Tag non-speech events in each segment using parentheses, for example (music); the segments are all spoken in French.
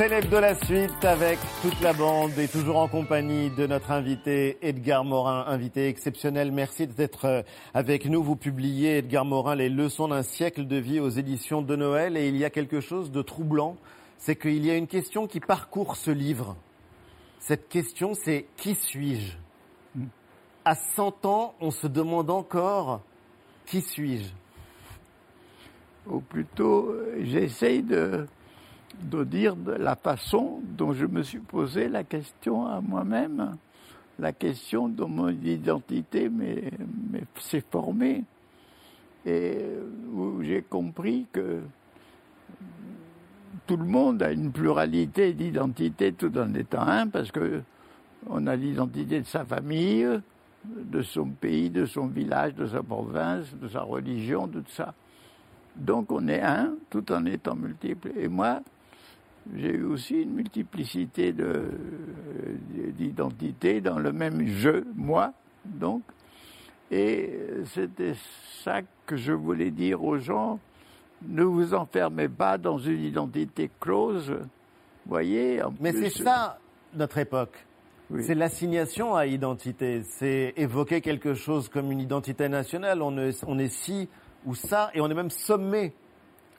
C'est de la suite avec toute la bande et toujours en compagnie de notre invité Edgar Morin, invité exceptionnel. Merci d'être euh, avec nous. Vous publiez, Edgar Morin, les leçons d'un siècle de vie aux éditions de Noël et il y a quelque chose de troublant, c'est qu'il y a une question qui parcourt ce livre. Cette question, c'est qui suis-je? À 100 ans, on se demande encore qui suis-je? Ou plutôt, j'essaye de de dire de la façon dont je me suis posé la question à moi-même, la question dont mon identité s'est formée, et où j'ai compris que tout le monde a une pluralité d'identités tout en étant un, parce que on a l'identité de sa famille, de son pays, de son village, de sa province, de sa religion, de tout ça. Donc on est un tout en étant multiple. Et moi, j'ai eu aussi une multiplicité d'identités dans le même jeu, moi, donc. Et c'était ça que je voulais dire aux gens. Ne vous enfermez pas dans une identité close. Voyez. Mais c'est ça notre époque. C'est l'assignation à identité. C'est évoquer quelque chose comme une identité nationale. On est, on est ci ou ça, et on est même sommé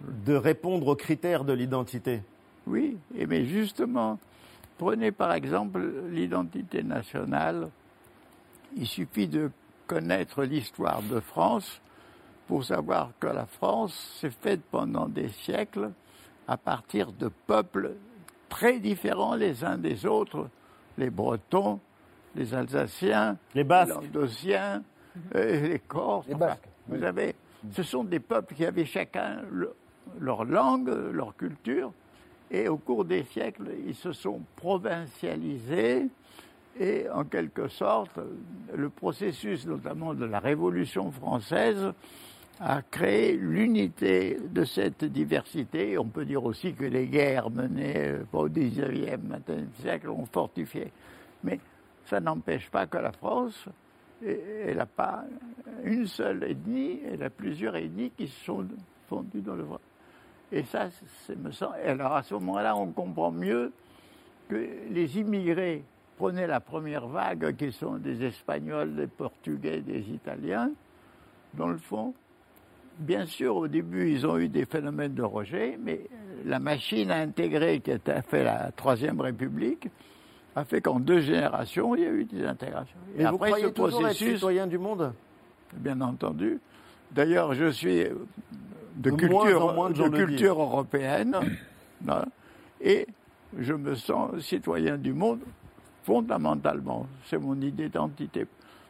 de répondre aux critères de l'identité. Oui, mais justement, prenez par exemple l'identité nationale. Il suffit de connaître l'histoire de France pour savoir que la France s'est faite pendant des siècles à partir de peuples très différents les uns des autres, les Bretons, les Alsaciens, les Basques, les euh, les Corses. Les Basques. Vous avez, ce sont des peuples qui avaient chacun leur langue, leur culture, et au cours des siècles, ils se sont provincialisés et en quelque sorte, le processus notamment de la Révolution française a créé l'unité de cette diversité. On peut dire aussi que les guerres menées au 19e, 20e siècle ont fortifié. Mais ça n'empêche pas que la France, elle n'a pas une seule ethnie, elle a plusieurs ethnies qui se sont fondues dans le et ça, me semble. alors à ce moment-là, on comprend mieux que les immigrés prenaient la première vague, qui sont des Espagnols, des Portugais, des Italiens, dans le fond. Bien sûr, au début, ils ont eu des phénomènes de rejet, mais la machine intégrée qui a fait la Troisième République a fait qu'en deux générations, il y a eu des intégrations. Et, après, vous croyez ce processus, citoyen du monde? Bien entendu. D'ailleurs, je suis de, culture, de culture européenne. (coughs) et je me sens citoyen du monde fondamentalement. C'est mon identité.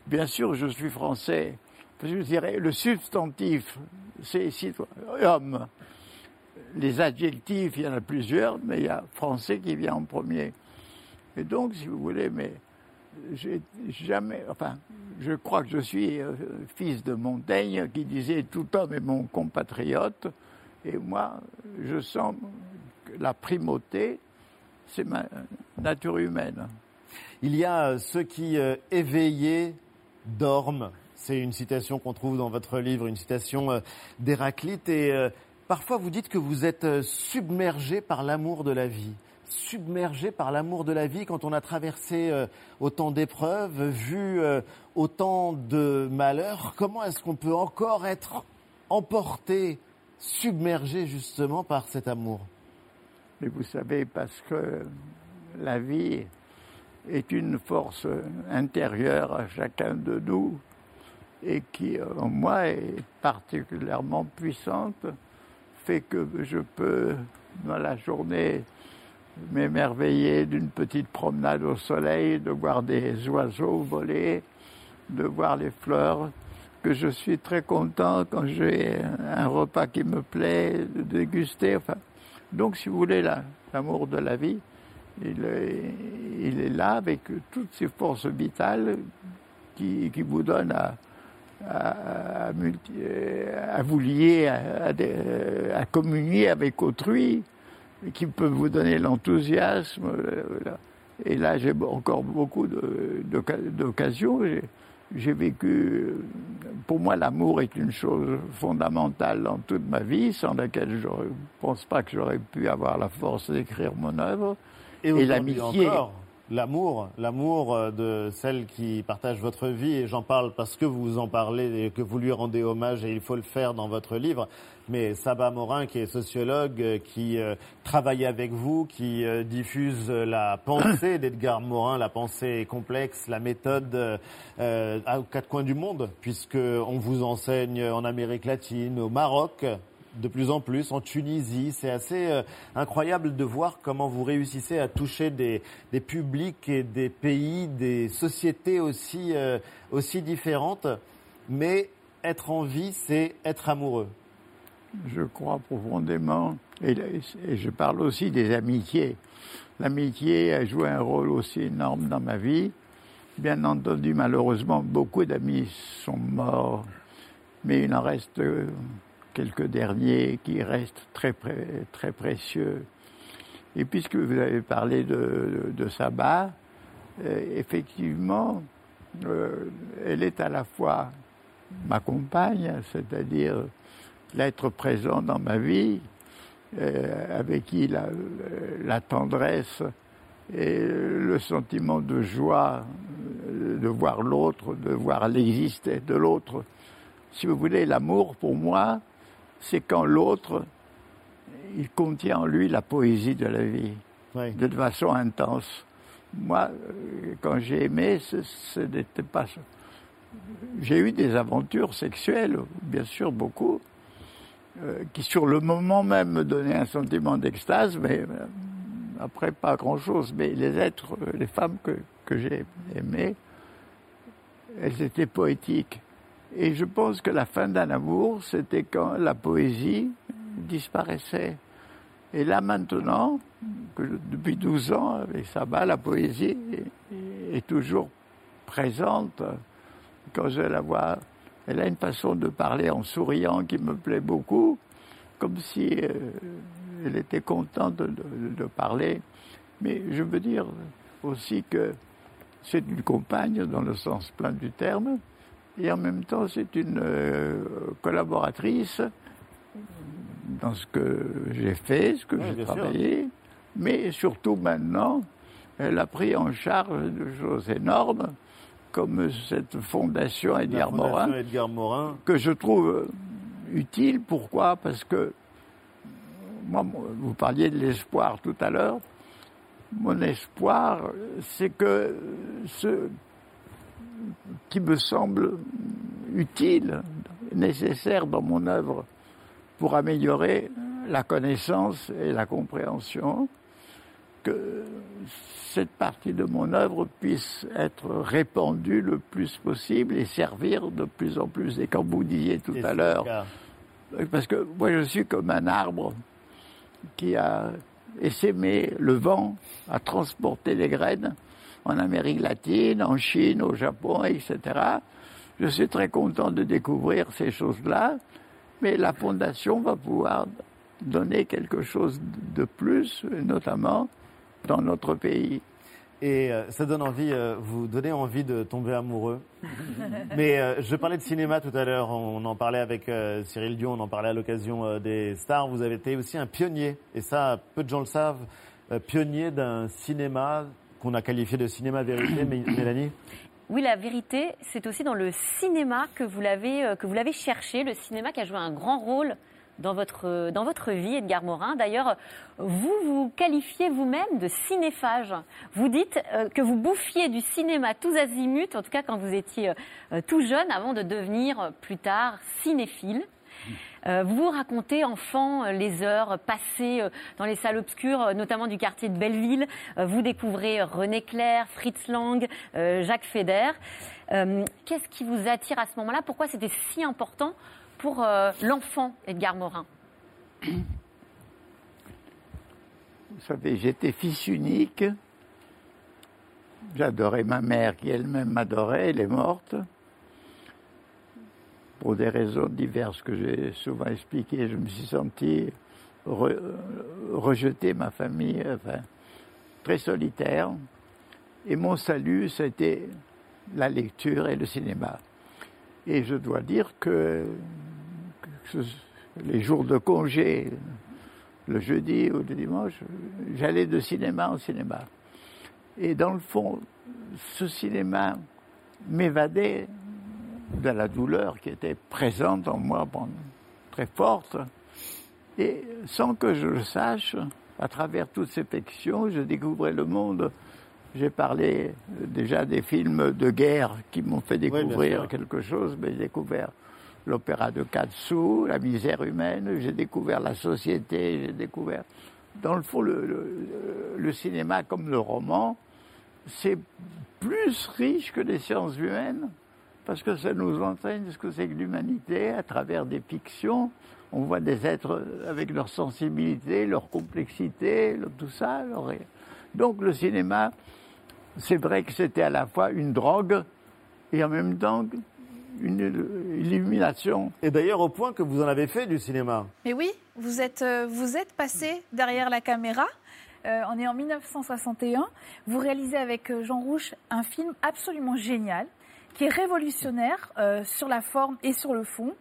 Bien sûr, je suis français. Je dirais, le substantif, c'est homme. Les adjectifs, il y en a plusieurs, mais il y a français qui vient en premier. Et donc, si vous voulez, mais jamais, enfin, je crois que je suis euh, fils de Montaigne qui disait tout homme est mon compatriote. Et moi, je sens que la primauté, c'est ma nature humaine. Il y a euh, ceux qui, euh, éveillés, dorment. C'est une citation qu'on trouve dans votre livre, une citation d'Héraclite. Et parfois, vous dites que vous êtes submergé par l'amour de la vie submergé par l'amour de la vie quand on a traversé euh, autant d'épreuves, vu euh, autant de malheurs. Comment est-ce qu'on peut encore être emporté, submergé justement par cet amour? Mais vous savez, parce que la vie est une force intérieure à chacun de nous et qui, en moi, est particulièrement puissante, fait que je peux, dans la journée, m'émerveiller d'une petite promenade au soleil, de voir des oiseaux voler, de voir les fleurs, que je suis très content quand j'ai un repas qui me plaît, de déguster. Enfin, donc, si vous voulez, l'amour de la vie, il est, là avec toutes ces forces vitales qui, vous donnent à, vous lier, à communier avec autrui, qui peut vous donner l'enthousiasme. Euh, et là, j'ai encore beaucoup d'occasions. j'ai vécu. Pour moi, l'amour est une chose fondamentale dans toute ma vie, sans laquelle je ne pense pas que j'aurais pu avoir la force d'écrire mon œuvre. Et, l'amitié. L'amour, l'amour euh, de celle qui partage votre vie, et j'en parle parce que vous en parlez et que vous lui rendez hommage, et il faut le faire dans votre livre. Mais Saba Morin, qui est sociologue, euh, qui euh, travaille avec vous, qui diffuse la pensée d'Edgar Morin, la pensée complexe, la méthode euh, aux quatre coins du monde, puisque on vous enseigne en Amérique latine, au Maroc, de plus en plus en Tunisie. C'est assez euh, incroyable de voir comment vous réussissez à toucher des, des publics et des pays, des sociétés aussi, euh, aussi différentes. Mais être en vie, c'est être amoureux. Je crois profondément, et, et je parle aussi des amitiés. L'amitié a joué un rôle aussi énorme dans ma vie. Bien entendu, malheureusement, beaucoup d'amis sont morts, mais il en reste euh, quelques derniers qui restent très, très précieux. Et puisque vous avez parlé de, de, Saba, euh, effectivement, euh, elle est à la fois ma compagne, c'est-à-dire l'être présent dans ma vie, euh, avec qui la, la, tendresse et le sentiment de joie de voir l'autre, de voir l'exister de l'autre. Si vous voulez, l'amour pour moi, c'est quand l'autre, il contient en lui la poésie de la vie, de façon intense. Moi, euh, quand j'ai aimé, ce, n'était pas. J'ai eu des aventures sexuelles, bien sûr, beaucoup, euh, qui sur le moment même me donnaient un sentiment d'extase, mais euh, après pas grand-chose. Mais les êtres, les femmes que, que j'ai aimées, elles étaient poétiques. Et je pense que la fin d'un amour, c'était quand la poésie disparaissait. Et là maintenant, depuis 12 ans, avec Saba, la poésie est, toujours présente. Quand je la vois, elle a une façon de parler en souriant qui me plaît beaucoup, comme si euh, elle était contente de, de, parler. Mais je veux dire aussi que c'est une compagne dans le sens plein du terme, et en même temps c'est une euh, collaboratrice dans ce que j'ai fait, ce que j'ai travaillé, mais surtout maintenant, elle a pris en charge de choses énormes, comme cette fondation Edgar, Morin, Edgar Morin, que je trouve utile. Pourquoi? Parce que, moi, vous parliez de l'espoir tout à l'heure, mon espoir, c'est que ce qui me semble utile, nécessaire dans mon œuvre pour améliorer la connaissance et la compréhension, que cette partie de mon œuvre puisse être répandue le plus possible et servir de plus en plus. Et comme vous disiez tout à l'heure, parce que moi je suis comme un arbre qui a essaimé le vent, a transporté les graines en Amérique latine, en Chine, au Japon, etc. Je suis très content de découvrir ces choses-là, mais la Fondation va pouvoir donner quelque chose de plus, notamment dans notre pays. Et euh, ça donne envie, euh, vous donnez envie de tomber amoureux. (laughs) Mais euh, je parlais de cinéma tout à l'heure, on en parlait avec Cyril Dion, on en parlait à l'occasion des stars. Vous avez été aussi un pionnier, et ça, peu de gens le savent, pionnier d'un cinéma qu'on a qualifié de cinéma vérité, (coughs) Mélanie oui, la vérité, c'est aussi dans le cinéma que vous l'avez que vous l'avez cherché, le cinéma qui a joué un grand rôle dans votre, dans votre vie, Edgar Morin. D'ailleurs, vous vous qualifiez vous-même de cinéphage. Vous dites euh, que vous bouffiez du cinéma tous azimuts, en tout cas quand vous étiez euh, tout jeune, avant de devenir euh, plus tard cinéphile. Vous racontez, enfant, les heures passées dans les salles obscures, notamment du quartier de Belleville. vous découvrez René Clair, Fritz Lang, Jacques Feder. Qu'est-ce qui vous attire à ce moment-là? Pourquoi c'était si important pour euh, l'enfant Edgar Morin? Vous savez, j'étais fils unique. J'adorais ma mère qui elle-même m'adorait, elle est morte. Pour des raisons diverses que j'ai souvent expliquées, je me suis senti rejeter ma famille, enfin, très solitaire. Et mon salut, c'était la lecture et le cinéma. Et je dois dire que les jours de congé, le jeudi ou le dimanche, j'allais de cinéma en cinéma. Et dans le fond, ce cinéma m'évadait de la douleur qui était présente en moi, très forte. Et sans que je le sache, à travers toute cette action, je découvrais le monde. J'ai parlé déjà des films de guerre qui m'ont fait découvrir quelque chose, mais j'ai découvert l'opéra de Katsu, la misère humaine, j'ai découvert la société, j'ai découvert. Dans le fond, le, cinéma comme le roman, c'est plus riche que les sciences humaines, parce que ça nous entraîne ce que c'est que l'humanité à travers des fictions. On voit des êtres avec leur sensibilité, leur complexité, tout ça. Donc le cinéma, c'est vrai que c'était à la fois une drogue et en même temps une illumination. Et d'ailleurs, au point que vous en avez fait du cinéma. Mais oui, vous êtes, euh, vous êtes passé derrière la caméra. Euh, on est en 1961. Vous réalisez avec euh, Jean Rouche un film absolument génial, qui est révolutionnaire sur la forme et sur le fond.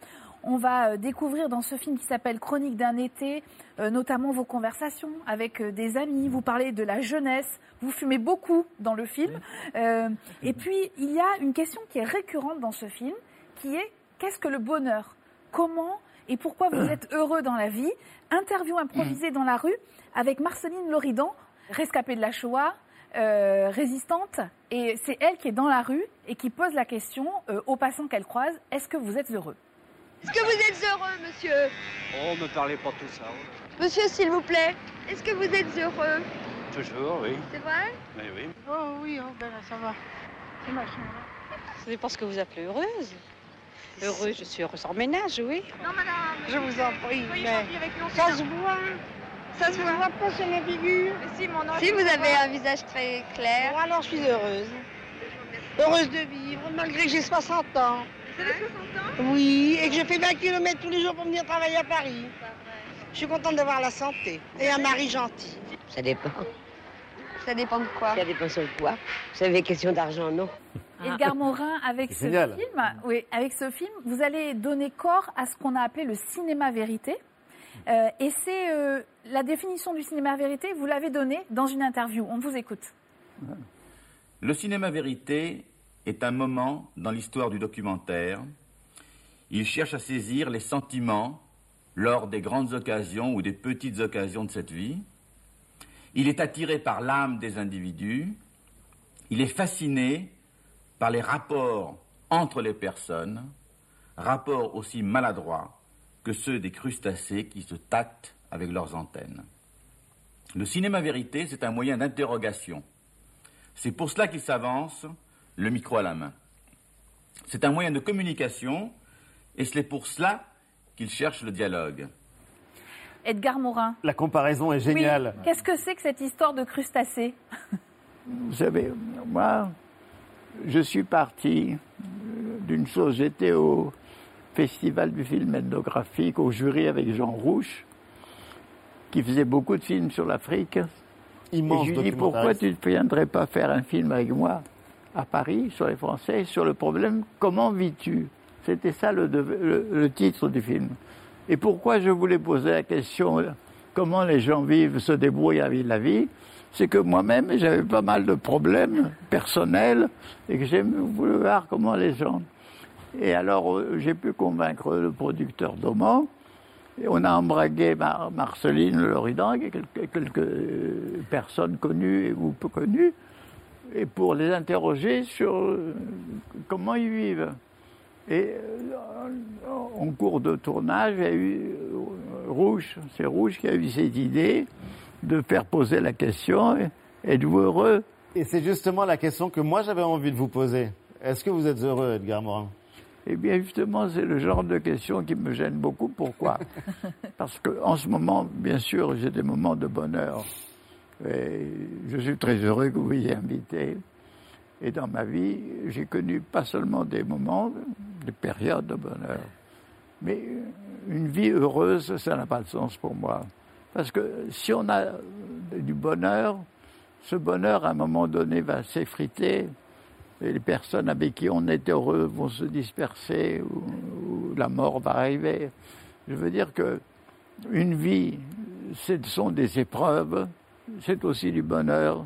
On va découvrir dans ce film qui s'appelle Chronique d'un été, notamment vos conversations avec des amis. Vous parlez de la jeunesse. Vous fumez beaucoup dans le film. et puis, il y a une question qui est récurrente dans ce film, qui est qu'est-ce que le bonheur? Comment et pourquoi vous êtes heureux dans la vie? Interview improvisée dans la rue avec Marceline Loridan, rescapée de la Shoah, euh, résistante, et c'est elle qui est dans la rue et qui pose la question euh, aux passants qu'elle croise est-ce que vous êtes heureux? Est-ce que vous êtes heureux, monsieur? Oh, me parlez pas tout ça. Monsieur, s'il vous plaît, est-ce que vous êtes heureux? Toujours, oui. C'est vrai? Oui, oui. Oh oui, oh, ben ça va. C'est ma chambre. C'est parce que vous appelez heureuse. Heureuse, je suis heureuse en ménage, oui. Non, madame. Je vous en prie, mais avec nous, ça se voit. Ça se voit. pas sur figure. Mais si, mon ange, Si vous avez un visage très clair. Bon, alors je suis heureuse. Heureuse de vivre, malgré que j'ai 60 ans. Vous avez 60 ans? Oui, et que je fais 20 km tous les jours pour venir travailler à Paris. Je suis contente d'avoir la santé et un mari gentil. Ça dépend. Ça dépend de quoi? Ça dépend sur quoi. Vous savez, question d'argent, non Edgar Morin, avec ce film, oui, avec ce film, vous allez donner corps à ce qu'on a appelé le cinéma vérité. Euh, et c'est euh, la définition du cinéma vérité, vous l'avez donnée dans une interview. On vous écoute. Le cinéma vérité est un moment dans l'histoire du documentaire. Il cherche à saisir les sentiments lors des grandes occasions ou des petites occasions de cette vie. Il est attiré par l'âme des individus. Il est fasciné par les rapports entre les personnes, rapports aussi maladroits que ceux des crustacés qui se tâtent avec leurs antennes. Le cinéma vérité, c'est un moyen d'interrogation. C'est pour cela qu'il s'avance, le micro à la main. C'est un moyen de communication, et c'est pour cela qu'il cherche le dialogue. Edgar Morin. La comparaison est géniale. Qu'est-ce que c'est que cette histoire de crustacés? Vous savez, moi, je suis parti d'une chose. J'étais au Festival du film ethnographique, au jury avec Jean Rouche, qui faisait beaucoup de films sur l'Afrique. Immense Et je lui dis pourquoi tu ne viendrais pas faire un film avec moi à Paris sur les Français, sur le problème comment vis-tu? C'était ça le, le, le, titre du film. Et pourquoi je voulais poser la question comment les gens vivent, se débrouillent avec la vie c'est que moi-même, j'avais pas mal de problèmes personnels et que j'ai voulu voir comment les gens. Et alors, euh, j'ai pu convaincre le producteur d'Oman. On a embragué Mar Marceline Loridan et quelques, quelques, euh, personnes connues ou peu connues, et pour les interroger sur euh, comment ils vivent. Et en cours de tournage, il y a eu Rouge, c'est Rouge qui a eu cette idée de faire poser la question êtes-vous heureux? Et c'est justement la question que moi j'avais envie de vous poser. Est-ce que vous êtes heureux, Edgar Morin? Eh bien, justement, c'est le genre de question qui me gêne beaucoup. Pourquoi? (laughs) Parce qu'en ce moment, bien sûr, j'ai des moments de bonheur. Et je suis très heureux que vous m'ayez invité. Et dans ma vie, j'ai connu pas seulement des moments, des périodes de bonheur, mais une vie heureuse, ça n'a pas de sens pour moi. Parce que si on a du bonheur, ce bonheur, à un moment donné, va s'effriter les personnes avec qui on est heureux vont se disperser ou, la mort va arriver. Je veux dire que une vie, ce sont des épreuves, c'est aussi du bonheur,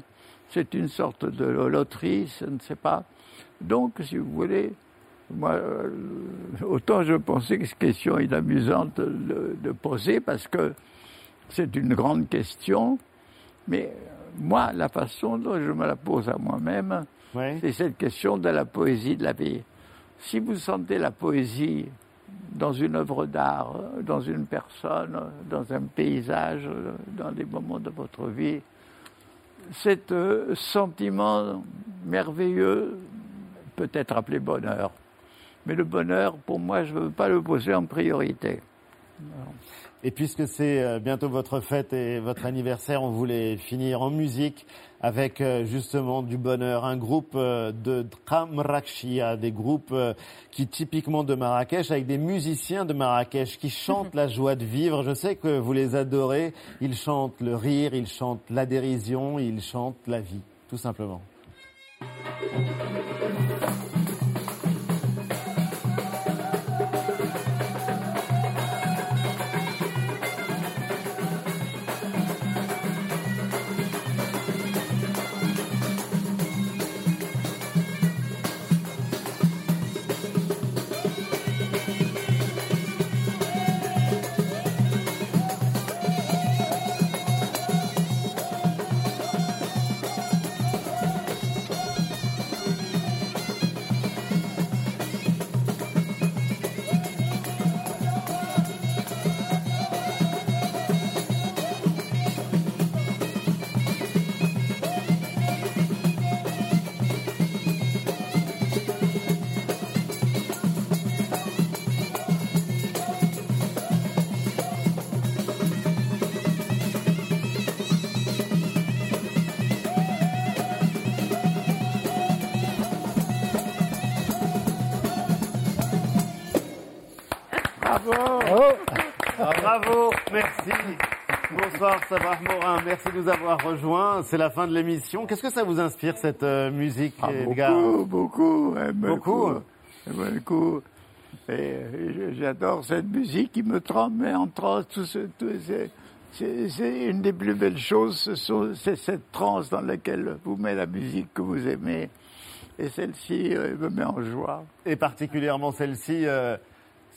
c'est une sorte de loterie, je ne sais pas. Donc, si vous voulez, moi, euh, autant je pensais que cette question est amusante de poser parce que c'est une grande question, mais moi, la façon dont je me la pose à moi-même, Ouais. c'est cette question de la poésie de la vie. Si vous sentez la poésie dans une œuvre d'art, dans une personne, dans un paysage, dans des moments de votre vie, cet euh, sentiment merveilleux peut être appelé bonheur. Mais le bonheur, pour moi, je ne veux pas le poser en priorité. Et puisque c'est euh, bientôt votre fête et votre anniversaire, on voulait finir en musique avec euh, justement du bonheur. Un groupe euh, de Dramrakshia, des groupes qui typiquement de Marrakech, avec des musiciens de Marrakech qui (laughs) chantent la joie de vivre. Je sais que vous les adorez. Ils chantent le rire, ils chantent la dérision, ils chantent la vie, tout simplement. Merci. Bonsoir Sabah Morin, merci de nous avoir rejoints. C'est la fin de l'émission. Qu'est-ce que ça vous inspire cette euh, musique, Ah, Edgar beaucoup, beaucoup, hein, Beaucoup. beaucoup, beaucoup. Et euh, j'adore cette musique qui me trempe met en transe. Tout ce, tout c'est- une des plus belles choses. C'est cette transe dans laquelle vous met la musique que vous aimez. Et celle-ci euh, me met en joie. Et particulièrement celle-ci. euh,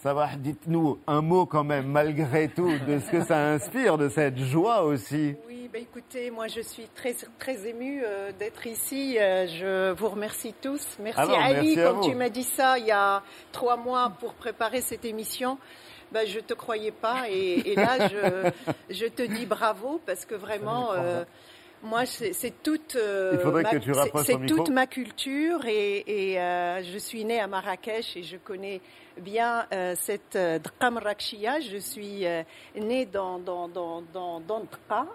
Sabah, dites-nous un mot quand même, malgré tout, de ce que ça inspire, de cette joie aussi. Oui, bah écoutez, moi je suis très très émue euh, d'être ici. Euh, je vous remercie tous. Merci Alors, Ali, merci vous. tu m'as dit ça il y a trois mois pour préparer cette émission. Bah, je te croyais pas et, et là je, (laughs) je te dis bravo parce que vraiment euh, moi c'est toute euh, ma- c'est- toute ma culture et, et, euh, je suis née à Marrakech et je connais bien euh, cette euh, Dqa Marrakechia. Je suis née dans dans dans dans, dans Dqa.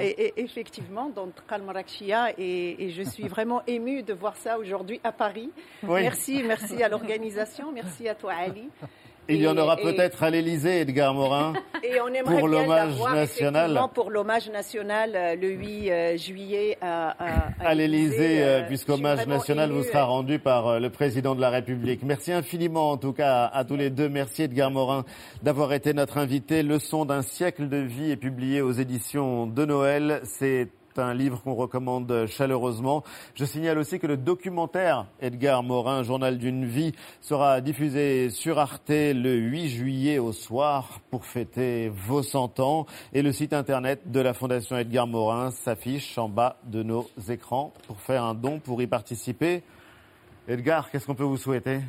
Et, et effectivement, dans Dqa al-Marrakechia, et, et je suis vraiment (laughs) émue de voir ça aujourd'hui à Paris. Oui. Merci, merci à l'organisation, merci à toi Ali. (laughs) Il y en aura peut-être à l'Élysée, Edgar Morin. (laughs) Et on aimerait pour l'hommage national. pour l'hommage national euh, le 8 euh, juillet à, à, à l'Élysée, euh, puisqu'hommage national vous sera rendu par le président de la République. Merci infiniment, en tout cas, à, tous les deux. Merci Edgar Morin d'avoir été notre invité. Leçon d'un siècle de vie est publié aux éditions de Noël. C'est un livre qu'on recommande chaleureusement. Je signale aussi que le documentaire Edgar Morin, Journal d'une vie, sera diffusé sur Arte le 8 juillet au soir pour fêter vos 100 ans. Et le site internet de la Fondation Edgar Morin s'affiche en bas de nos écrans pour faire un don, pour y participer. Edgar, qu'est-ce qu'on peut vous souhaiter?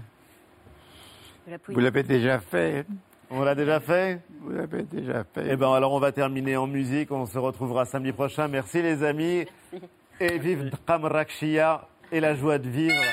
Vous l'avez déjà fait. On l'a déjà fait Vous l'avez déjà fait. Eh ben alors on va terminer en musique. On se retrouvera samedi prochain. Merci les amis. Et vive Dqam Rakshia et la joie de vivre.